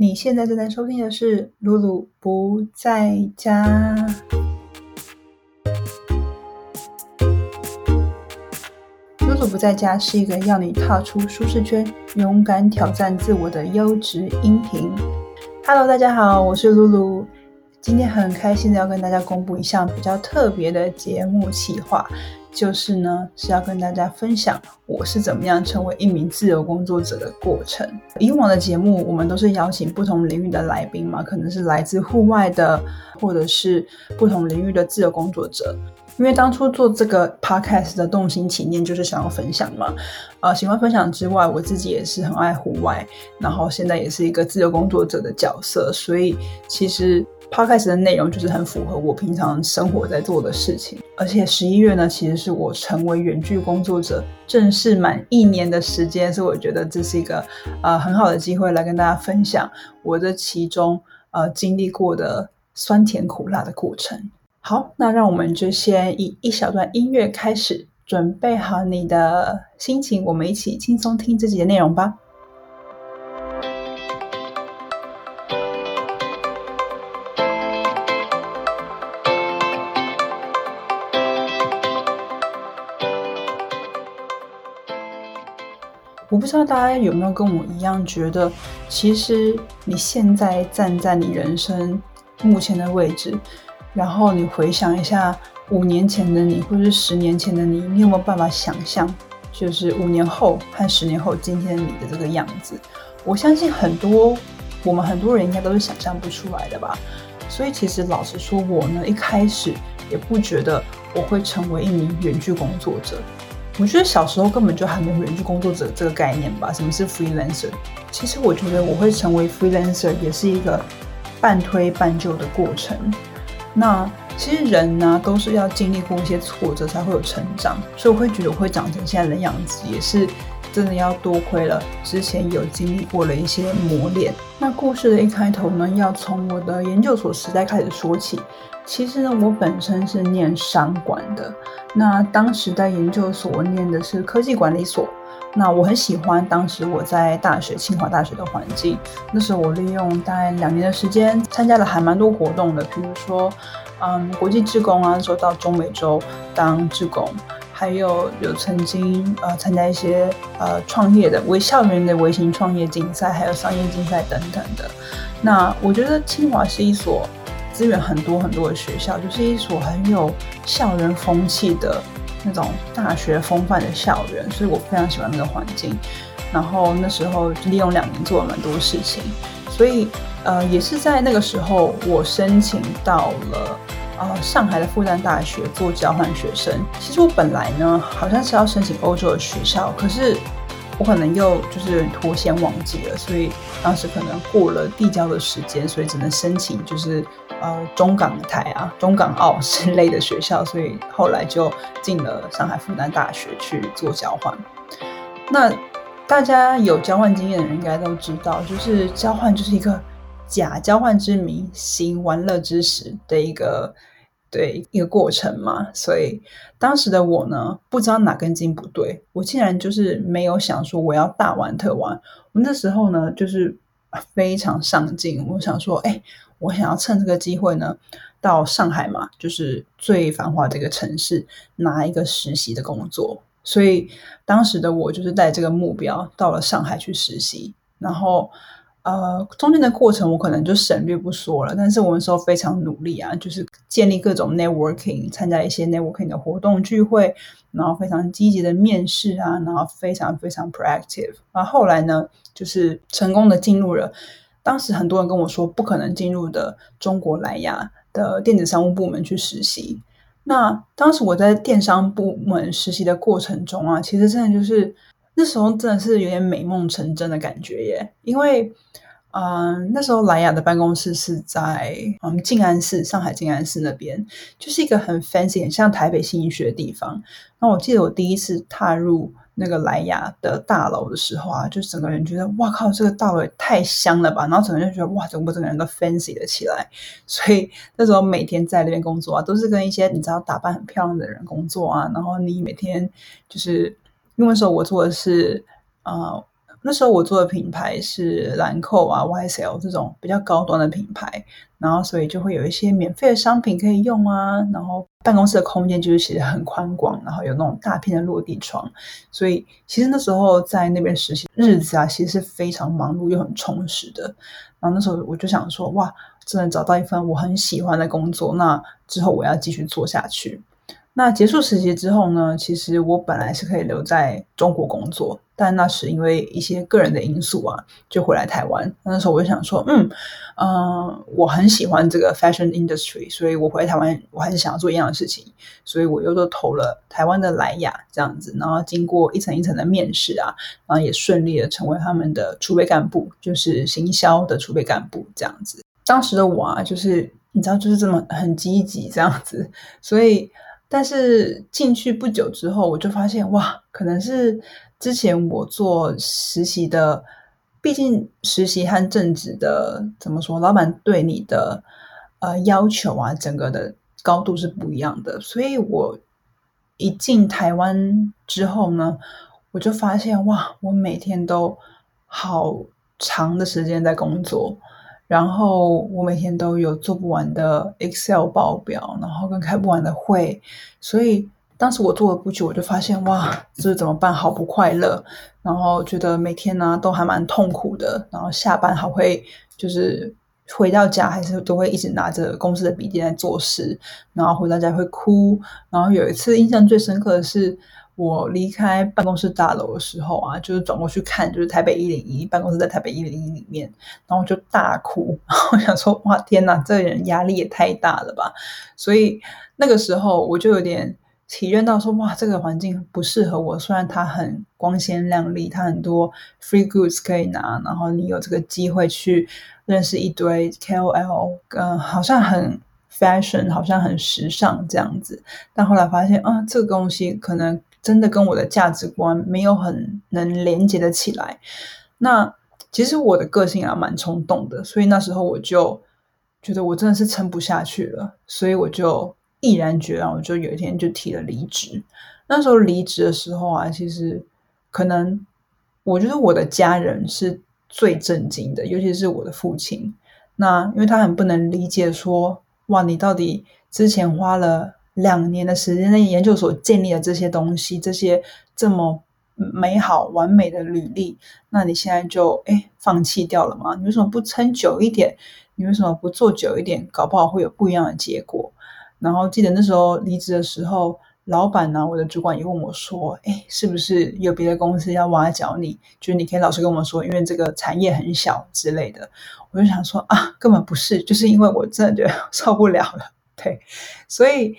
你现在正在收听的是露露不在家。露露不在家是一个要你踏出舒适圈、勇敢挑战自我的优质音频。Hello，大家好，我是露露。今天很开心的要跟大家公布一项比较特别的节目企划。就是呢，是要跟大家分享我是怎么样成为一名自由工作者的过程。以往的节目，我们都是邀请不同领域的来宾嘛，可能是来自户外的，或者是不同领域的自由工作者。因为当初做这个 podcast 的动心起念，就是想要分享嘛。呃，喜欢分享之外，我自己也是很爱户外，然后现在也是一个自由工作者的角色，所以其实。Podcast 的内容就是很符合我平常生活在做的事情，而且十一月呢，其实是我成为远距工作者正式满一年的时间，所以我觉得这是一个呃很好的机会来跟大家分享我这其中呃经历过的酸甜苦辣的过程。好，那让我们就先以一小段音乐开始，准备好你的心情，我们一起轻松听这集的内容吧。我不知道大家有没有跟我一样觉得，其实你现在站在你人生目前的位置，然后你回想一下五年前的你，或者是十年前的你，你有没有办法想象，就是五年后和十年后今天的你的这个样子？我相信很多我们很多人应该都是想象不出来的吧。所以其实老实说，我呢一开始也不觉得我会成为一名远距工作者。我觉得小时候根本就还没有远距工作者这个概念吧？什么是 freelancer？其实我觉得我会成为 freelancer 也是一个半推半就的过程。那其实人呢都是要经历过一些挫折才会有成长，所以我会觉得我会长成现在的样子，也是真的要多亏了之前有经历过了一些磨练。那故事的一开头呢，要从我的研究所时代开始说起。其实呢，我本身是念商管的。那当时在研究所念的是科技管理所。那我很喜欢当时我在大学清华大学的环境。那时候我利用大概两年的时间，参加了还蛮多活动的，比如说，嗯，国际志工啊，说到中美洲当志工，还有有曾经呃参加一些呃创业的微校园的微型创业竞赛，还有商业竞赛等等的。那我觉得清华是一所。资源很多很多的学校，就是一所很有校园风气的那种大学风范的校园，所以我非常喜欢那个环境。然后那时候利用两年做了蛮多事情，所以呃也是在那个时候，我申请到了呃上海的复旦大学做交换学生。其实我本来呢好像是要申请欧洲的学校，可是我可能又就是有点拖先忘记了，所以当时可能过了递交的时间，所以只能申请就是。呃，中港台啊，中港澳 之类的学校，所以后来就进了上海复旦大学去做交换。那大家有交换经验的人应该都知道，就是交换就是一个假交换之名，行玩乐之实的一个对一个过程嘛。所以当时的我呢，不知道哪根筋不对，我竟然就是没有想说我要大玩特玩。我那时候呢，就是非常上进，我想说，哎。我想要趁这个机会呢，到上海嘛，就是最繁华的一个城市，拿一个实习的工作。所以当时的我就是带这个目标到了上海去实习。然后，呃，中间的过程我可能就省略不说了。但是我们时候非常努力啊，就是建立各种 networking，参加一些 networking 的活动聚会，然后非常积极的面试啊，然后非常非常 proactive。然后后来呢，就是成功的进入了。当时很多人跟我说不可能进入的中国莱雅的电子商务部门去实习。那当时我在电商部门实习的过程中啊，其实真的就是那时候真的是有点美梦成真的感觉耶。因为，嗯，那时候莱雅的办公室是在嗯静安寺，上海静安寺那边，就是一个很 fancy、很像台北新义区的地方。那我记得我第一次踏入。那个莱雅的大楼的时候啊，就整个人觉得哇靠，这个大楼也太香了吧！然后整个人就觉得哇，整个整个人都 fancy 了起来。所以那时候每天在那边工作啊，都是跟一些你知道打扮很漂亮的人工作啊。然后你每天就是因为那时候我做的是呃那时候我做的品牌是兰蔻啊、YSL 这种比较高端的品牌，然后所以就会有一些免费的商品可以用啊。然后办公室的空间就是其实很宽广，然后有那种大片的落地窗，所以其实那时候在那边实习日子啊，其实是非常忙碌又很充实的。然后那时候我就想说，哇，真的找到一份我很喜欢的工作，那之后我要继续做下去。那结束实习之后呢？其实我本来是可以留在中国工作，但那时因为一些个人的因素啊，就回来台湾。那时候我就想说，嗯嗯，我很喜欢这个 fashion industry，所以我回台湾，我还是想要做一样的事情，所以我又都投了台湾的莱雅这样子。然后经过一层一层的面试啊，然后也顺利的成为他们的储备干部，就是行销的储备干部这样子。当时的我啊，就是你知道，就是这么很积极这样子，所以。但是进去不久之后，我就发现哇，可能是之前我做实习的，毕竟实习和正职的怎么说，老板对你的呃要求啊，整个的高度是不一样的。所以我一进台湾之后呢，我就发现哇，我每天都好长的时间在工作。然后我每天都有做不完的 Excel 报表，然后跟开不完的会，所以当时我做了不久，我就发现哇，这怎么办？好不快乐，然后觉得每天呢都还蛮痛苦的，然后下班还会就是回到家还是都会一直拿着公司的笔记在做事，然后回到家会哭，然后有一次印象最深刻的是。我离开办公室大楼的时候啊，就是转过去看，就是台北一零一办公室在台北一零一里面，然后我就大哭，然后想说哇天哪，这人压力也太大了吧！所以那个时候我就有点体认到说哇，这个环境不适合我。虽然它很光鲜亮丽，它很多 free goods 可以拿，然后你有这个机会去认识一堆 KOL，嗯，好像很 fashion，好像很时尚这样子。但后来发现啊，这个东西可能。真的跟我的价值观没有很能连接的起来。那其实我的个性啊蛮冲动的，所以那时候我就觉得我真的是撑不下去了，所以我就毅然决然，我就有一天就提了离职。那时候离职的时候啊，其实可能我觉得我的家人是最震惊的，尤其是我的父亲。那因为他很不能理解说，哇，你到底之前花了。两年的时间在研究所建立的这些东西，这些这么美好完美的履历，那你现在就哎放弃掉了吗？你为什么不撑久一点？你为什么不做久一点？搞不好会有不一样的结果。然后记得那时候离职的时候，老板呢，我的主管也问我说：“哎，是不是有别的公司要挖角你？就是你可以老实跟我说，因为这个产业很小之类的。”我就想说啊，根本不是，就是因为我真的觉得 受不了了。对，所以。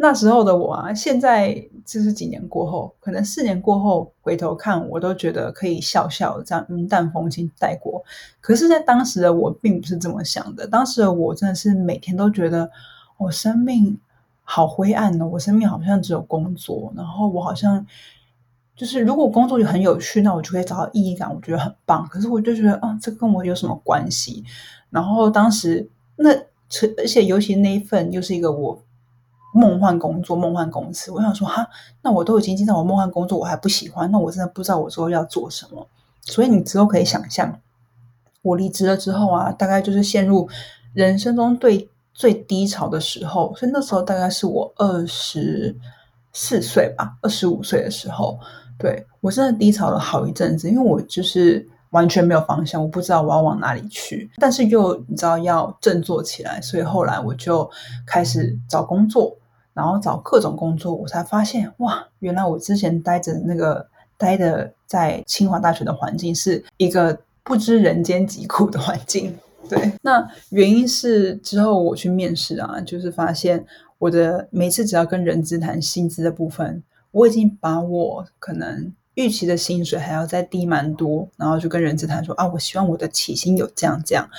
那时候的我啊，现在就是几年过后，可能四年过后回头看，我都觉得可以笑笑这样云淡风轻带过。可是，在当时的我并不是这么想的。当时的我真的是每天都觉得我生命好灰暗哦，我生命好像只有工作，然后我好像就是如果工作就很有趣，那我就可以找到意义感，我觉得很棒。可是我就觉得啊，这跟我有什么关系？然后当时那而且尤其那一份又是一个我。梦幻工作，梦幻公司。我想说，哈，那我都已经进到我梦幻工作，我还不喜欢，那我真的不知道我之后要做什么。所以你之后可以想象，我离职了之后啊，大概就是陷入人生中最最低潮的时候。所以那时候大概是我二十四岁吧，二十五岁的时候，对我真的低潮了好一阵子，因为我就是。完全没有方向，我不知道我要往哪里去，但是又你知道要振作起来，所以后来我就开始找工作，然后找各种工作，我才发现哇，原来我之前待着那个待的在清华大学的环境是一个不知人间疾苦的环境。对，那原因是之后我去面试啊，就是发现我的每次只要跟人资谈薪资的部分，我已经把我可能。预期的薪水还要再低蛮多，然后就跟人资谈说啊，我希望我的起薪有降降，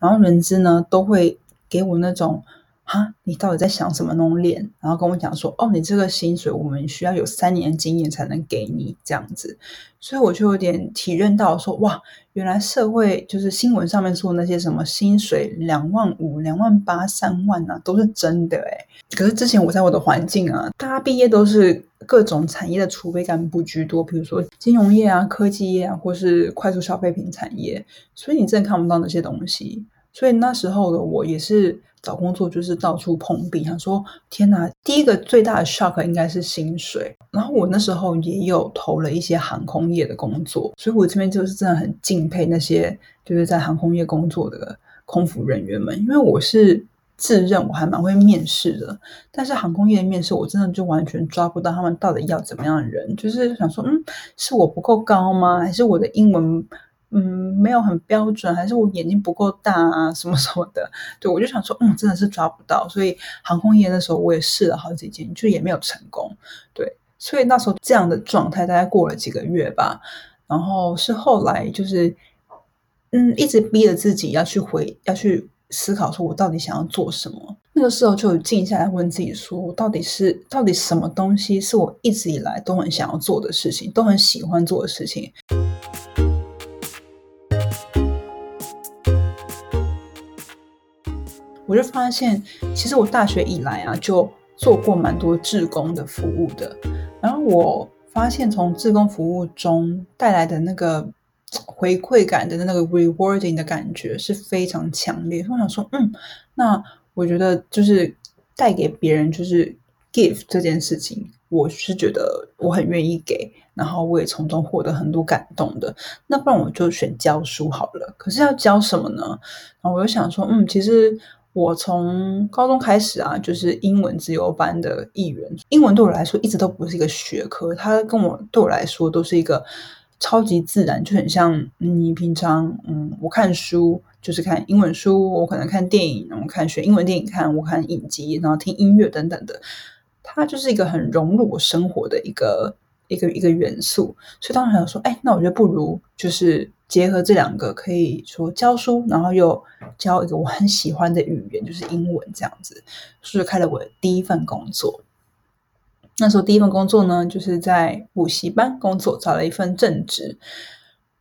然后人资呢都会给我那种哈，你到底在想什么？那种脸，然后跟我讲说，哦，你这个薪水我们需要有三年经验才能给你。这样子，所以我就有点体认到说，哇，原来社会就是新闻上面说那些什么薪水两万五、两万八、三万啊，都是真的诶可是之前我在我的环境啊，大家毕业都是各种产业的储备干部居多，比如说金融业啊、科技业啊，或是快速消费品产业，所以你真的看不到那些东西。所以那时候的我也是找工作，就是到处碰壁。想说天哪，第一个最大的 shock 应该是薪水。然后我那时候也有投了一些航空业的工作，所以我这边就是真的很敬佩那些就是在航空业工作的空服人员们，因为我是自认我还蛮会面试的，但是航空业的面试我真的就完全抓不到他们到底要怎么样的人，就是想说，嗯，是我不够高吗？还是我的英文？嗯，没有很标准，还是我眼睛不够大啊，什么什么的。对我就想说，嗯，真的是抓不到。所以航空业的时候，我也试了好几间，就也没有成功。对，所以那时候这样的状态大概过了几个月吧。然后是后来就是，嗯，一直逼着自己要去回，要去思考，说我到底想要做什么。那个时候就静下来问自己，说我到底是到底什么东西是我一直以来都很想要做的事情，都很喜欢做的事情。我就发现，其实我大学以来啊，就做过蛮多志工的服务的。然后我发现，从志工服务中带来的那个回馈感的那个 rewarding 的感觉是非常强烈。我想说，嗯，那我觉得就是带给别人就是 give 这件事情，我是觉得我很愿意给，然后我也从中获得很多感动的。那不然我就选教书好了。可是要教什么呢？然后我就想说，嗯，其实。我从高中开始啊，就是英文自由班的一员。英文对我来说一直都不是一个学科，它跟我对我来说都是一个超级自然，就很像你平常嗯，我看书就是看英文书，我可能看电影，然后看学英文电影看，我看影集，然后听音乐等等的，它就是一个很融入我生活的一个一个一个元素。所以当时想说，哎，那我觉得不如就是。结合这两个，可以说教书，然后又教一个我很喜欢的语言，就是英文这样子，所以开了我的第一份工作。那时候第一份工作呢，就是在补习班工作，找了一份正职。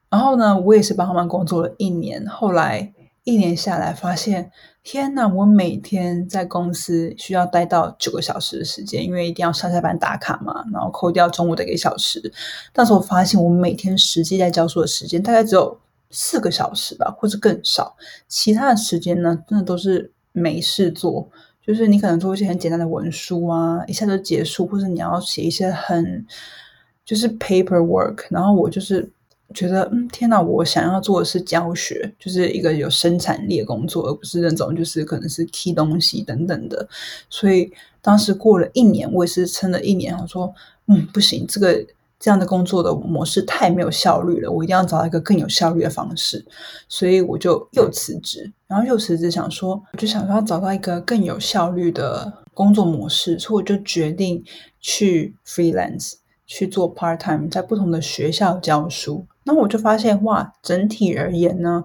然后呢，我也是帮他们工作了一年。后来一年下来，发现天哪，我每天在公司需要待到九个小时的时间，因为一定要上下班打卡嘛，然后扣掉中午的一个小时。但是我发现，我每天实际在教书的时间大概只有四个小时吧，或者更少。其他的时间呢，真的都是没事做，就是你可能做一些很简单的文书啊，一下就结束，或者你要写一些很就是 paperwork，然后我就是。觉得嗯，天哪！我想要做的是教学，就是一个有生产力的工作，而不是那种就是可能是 key 东西等等的。所以当时过了一年，我也是撑了一年，我说嗯，不行，这个这样的工作的模式太没有效率了，我一定要找到一个更有效率的方式。所以我就又辞职，然后又辞职，想说我就想说要找到一个更有效率的工作模式，所以我就决定去 freelance 去做 part time，在不同的学校教书。那我就发现，哇，整体而言呢，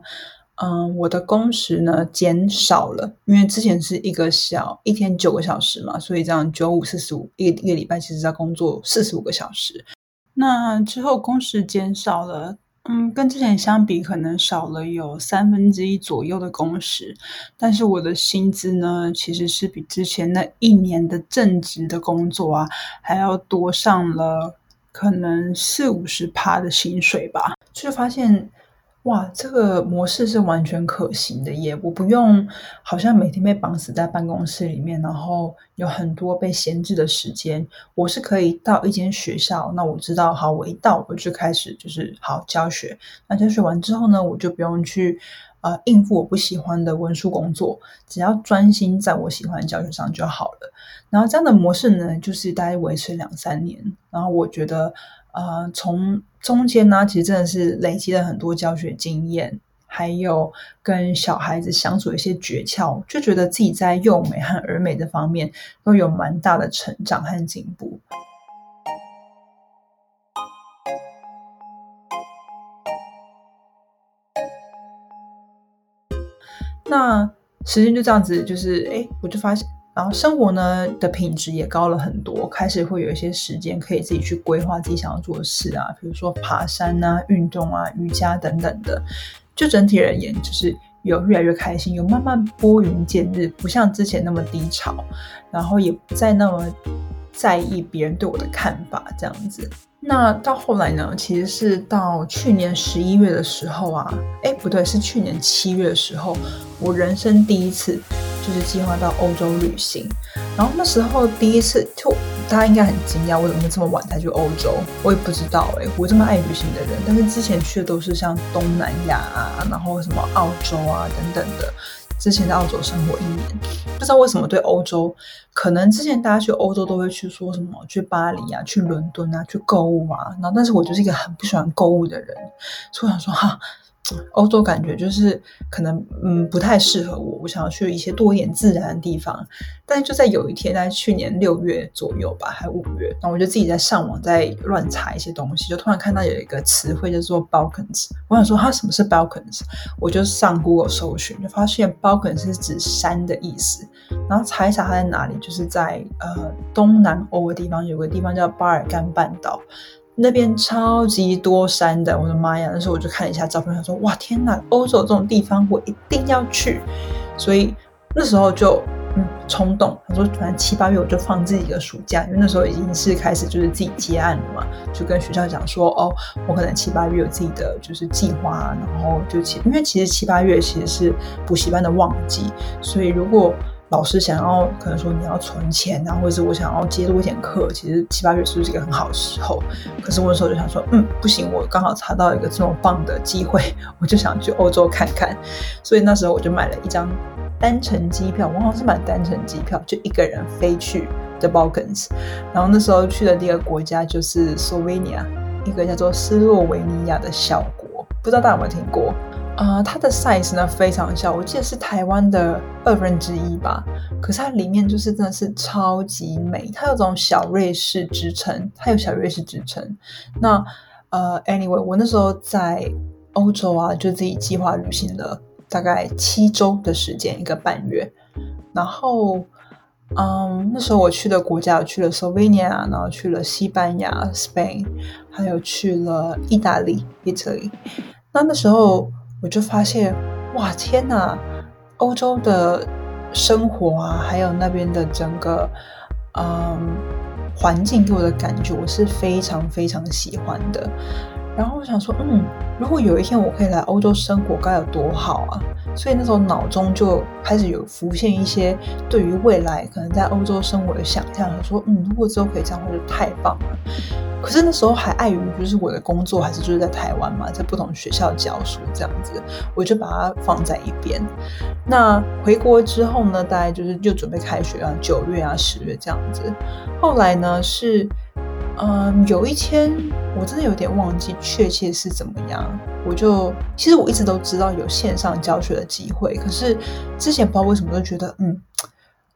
嗯，我的工时呢减少了，因为之前是一个小一天九个小时嘛，所以这样九五四十五一个一个礼拜，其实在工作四十五个小时。那之后工时减少了，嗯，跟之前相比，可能少了有三分之一左右的工时，但是我的薪资呢，其实是比之前那一年的正职的工作啊，还要多上了。可能四五十趴的薪水吧，就发现哇，这个模式是完全可行的耶！我不用好像每天被绑死在办公室里面，然后有很多被闲置的时间。我是可以到一间学校，那我知道，好，我一到我就开始就是好教学。那教学完之后呢，我就不用去。呃，应付我不喜欢的文书工作，只要专心在我喜欢的教学上就好了。然后这样的模式呢，就是大概维持两三年。然后我觉得，呃，从中间呢，其实真的是累积了很多教学经验，还有跟小孩子相处的一些诀窍，就觉得自己在幼美和儿美的方面都有蛮大的成长和进步。那时间就这样子，就是哎，我就发现，然后生活呢的品质也高了很多，开始会有一些时间可以自己去规划自己想要做的事啊，比如说爬山啊、运动啊、瑜伽等等的。就整体而言，就是有越来越开心，有慢慢拨云见日，不像之前那么低潮，然后也不再那么在意别人对我的看法，这样子。那到后来呢？其实是到去年十一月的时候啊，哎，不对，是去年七月的时候，我人生第一次就是计划到欧洲旅行。然后那时候第一次，就大家应该很惊讶，我怎么会这么晚才去欧洲？我也不知道哎，我这么爱旅行的人，但是之前去的都是像东南亚啊，然后什么澳洲啊等等的。之前在澳洲生活一年，不知道为什么对欧洲，可能之前大家去欧洲都会去说什么去巴黎啊、去伦敦啊、去购物啊，然后但是我就是一个很不喜欢购物的人，所以我想说哈。欧洲感觉就是可能嗯不太适合我，我想要去一些多一点自然的地方。但是就在有一天，在去年六月左右吧，还五月，然后我就自己在上网在乱查一些东西，就突然看到有一个词汇叫做 Balkans。我想说它什么是 Balkans，我就上 Google 搜寻，就发现 Balkans 是指山的意思。然后查一查它在哪里，就是在呃东南欧的地方，有个地方叫巴尔干半岛。那边超级多山的，我的妈呀！那时候我就看了一下照片，想说哇天哪，欧洲这种地方我一定要去。所以那时候就嗯冲动，他说反正七八月我就放自己的暑假，因为那时候已经是开始就是自己接案了嘛，就跟学校讲说哦，我可能七八月有自己的就是计划，然后就其因为其实七八月其实是补习班的旺季，所以如果老师想要可能说你要存钱啊，或者是我想要接多一点课，其实七八月是不是一个很好的时候？可是我那时候就想说，嗯，不行，我刚好查到一个这么棒的机会，我就想去欧洲看看。所以那时候我就买了一张单程机票，我好像是买单程机票，就一个人飞去 The Balkans。然后那时候去的第一个国家就是 Slovenia，一个叫做斯洛维尼亚的小国，不知道大家有没有听过？啊，它的 size 呢非常小，我记得是台湾的二分之一吧。可是它里面就是真的是超级美，它有种小瑞士之称，它有小瑞士之称。那呃，anyway，我那时候在欧洲啊，就自己计划旅行了大概七周的时间，一个半月。然后，嗯，那时候我去的国家，我去了 Slovenia，然后去了西班牙 Spain，还有去了意大利 Italy。那那时候。我就发现，哇，天哪！欧洲的生活啊，还有那边的整个嗯环境给我的感觉，我是非常非常喜欢的。然后我想说，嗯，如果有一天我可以来欧洲生活，该有多好啊！所以那时候脑中就开始有浮现一些对于未来可能在欧洲生活的想象，说，嗯，如果之后可以这样，我就太棒了。可是那时候还碍于就是我的工作还是就是在台湾嘛，在不同学校教书这样子，我就把它放在一边。那回国之后呢，大概就是就准备开学啊，九月啊、十月这样子。后来呢是。嗯，有一天我真的有点忘记确切是怎么样，我就其实我一直都知道有线上教学的机会，可是之前不知道为什么都觉得，嗯，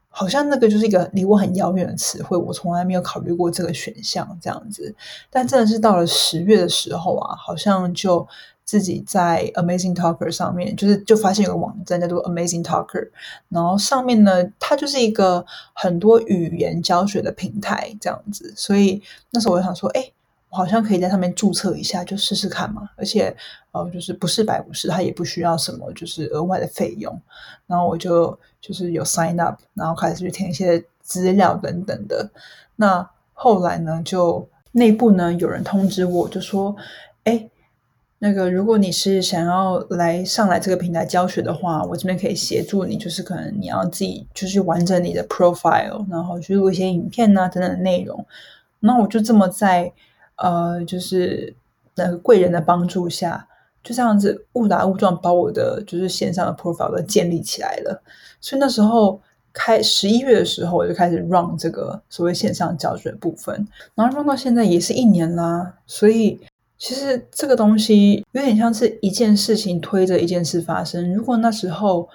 好像那个就是一个离我很遥远的词汇，我从来没有考虑过这个选项这样子。但真的是到了十月的时候啊，好像就。自己在 Amazing Talker 上面，就是就发现有个网站叫做 Amazing Talker，然后上面呢，它就是一个很多语言教学的平台这样子，所以那时候我就想说，哎，我好像可以在上面注册一下，就试试看嘛。而且呃，就是不是百不是，它也不需要什么就是额外的费用。然后我就就是有 sign up，然后开始去填一些资料等等的。那后来呢，就内部呢有人通知我，就说，哎。那个，如果你是想要来上来这个平台教学的话，我这边可以协助你。就是可能你要自己就是完整你的 profile，然后去录一些影片啊等等的内容。那我就这么在呃，就是那个贵人的帮助下，就这样子误打误撞把我的就是线上的 profile 都建立起来了。所以那时候开十一月的时候，我就开始 run 这个所谓线上教学部分，然后 run 到现在也是一年啦，所以。其实这个东西有点像是一件事情推着一件事发生。如果那时候，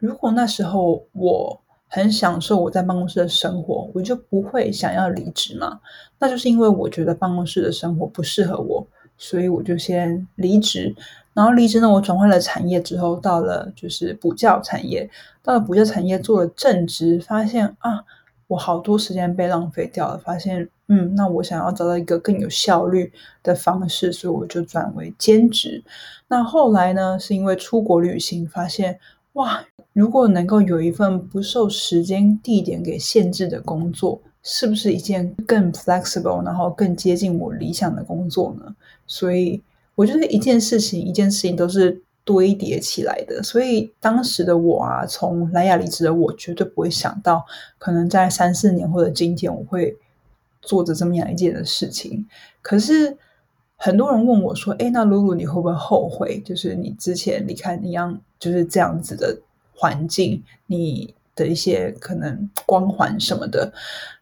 如果那时候我很享受我在办公室的生活，我就不会想要离职嘛。那就是因为我觉得办公室的生活不适合我，所以我就先离职。然后离职呢，我转换了产业之后，到了就是补教产业，到了补教产业做了正职，发现啊，我好多时间被浪费掉了。发现，嗯，那我想要找到一个更有效率的方式，所以我就转为兼职。那后来呢，是因为出国旅行，发现哇，如果能够有一份不受时间、地点给限制的工作，是不是一件更 flexible，然后更接近我理想的工作呢？所以。我觉得一件事情一件事情都是堆叠起来的，所以当时的我啊，从莱雅离职的我，绝对不会想到，可能在三四年或者今天，我会做着这么样一件的事情。可是很多人问我说：“哎，那露露你会不会后悔？就是你之前离开一样就是这样子的环境，你的一些可能光环什么的。”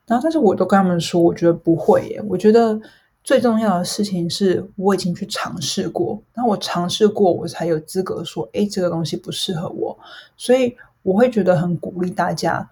然后，但是我都跟他们说，我觉得不会耶，我觉得。最重要的事情是我已经去尝试过，那我尝试过，我才有资格说，哎，这个东西不适合我。所以我会觉得很鼓励大家，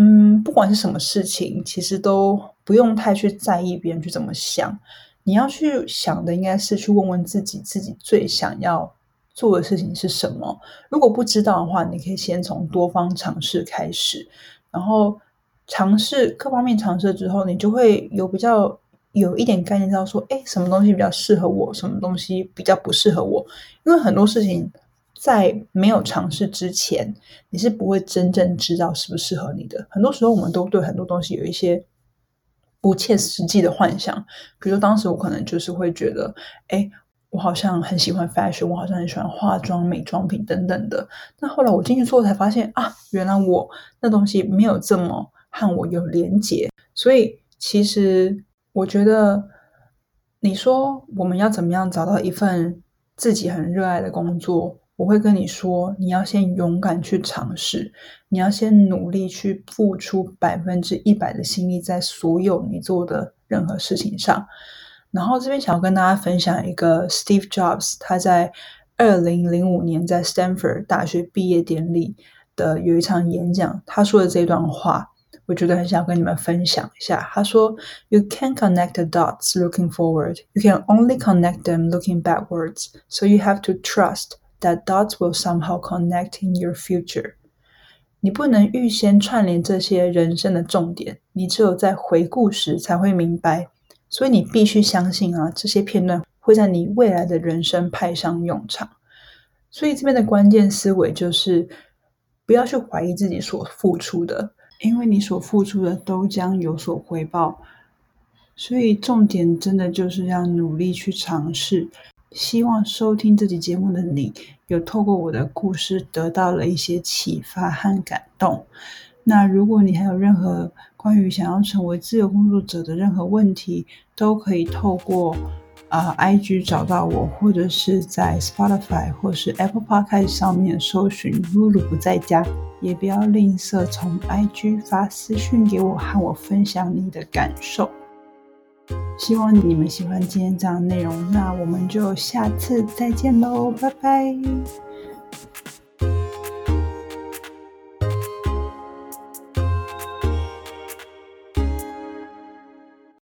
嗯，不管是什么事情，其实都不用太去在意别人去怎么想。你要去想的，应该是去问问自己，自己最想要做的事情是什么。如果不知道的话，你可以先从多方尝试开始，然后尝试各方面尝试之后，你就会有比较。有一点概念，知道说，哎，什么东西比较适合我，什么东西比较不适合我？因为很多事情在没有尝试之前，你是不会真正知道适不适合你的。很多时候，我们都对很多东西有一些不切实际的幻想。比如当时我可能就是会觉得，哎，我好像很喜欢 fashion，我好像很喜欢化妆、美妆品等等的。那后来我进去做，才发现啊，原来我那东西没有这么和我有连结。所以其实。我觉得，你说我们要怎么样找到一份自己很热爱的工作？我会跟你说，你要先勇敢去尝试，你要先努力去付出百分之一百的心力在所有你做的任何事情上。然后这边想要跟大家分享一个 Steve Jobs 他在二零零五年在 Stanford 大学毕业典礼的有一场演讲，他说的这段话。我觉得很想跟你们分享一下。他说：“You can connect the dots looking forward. You can only connect them looking backwards. So you have to trust that dots will somehow connect in your future.” 你不能预先串联这些人生的重点，你只有在回顾时才会明白。所以你必须相信啊，这些片段会在你未来的人生派上用场。所以这边的关键思维就是，不要去怀疑自己所付出的。因为你所付出的都将有所回报，所以重点真的就是要努力去尝试。希望收听这集节目的你，有透过我的故事得到了一些启发和感动。那如果你还有任何关于想要成为自由工作者的任何问题，都可以透过。啊，IG 找到我，或者是在 Spotify 或是 Apple Podcast 上面搜寻露露不在家，也不要吝啬从 IG 发私讯给我，和我分享你的感受。希望你们喜欢今天这样内容，那我们就下次再见喽，拜拜。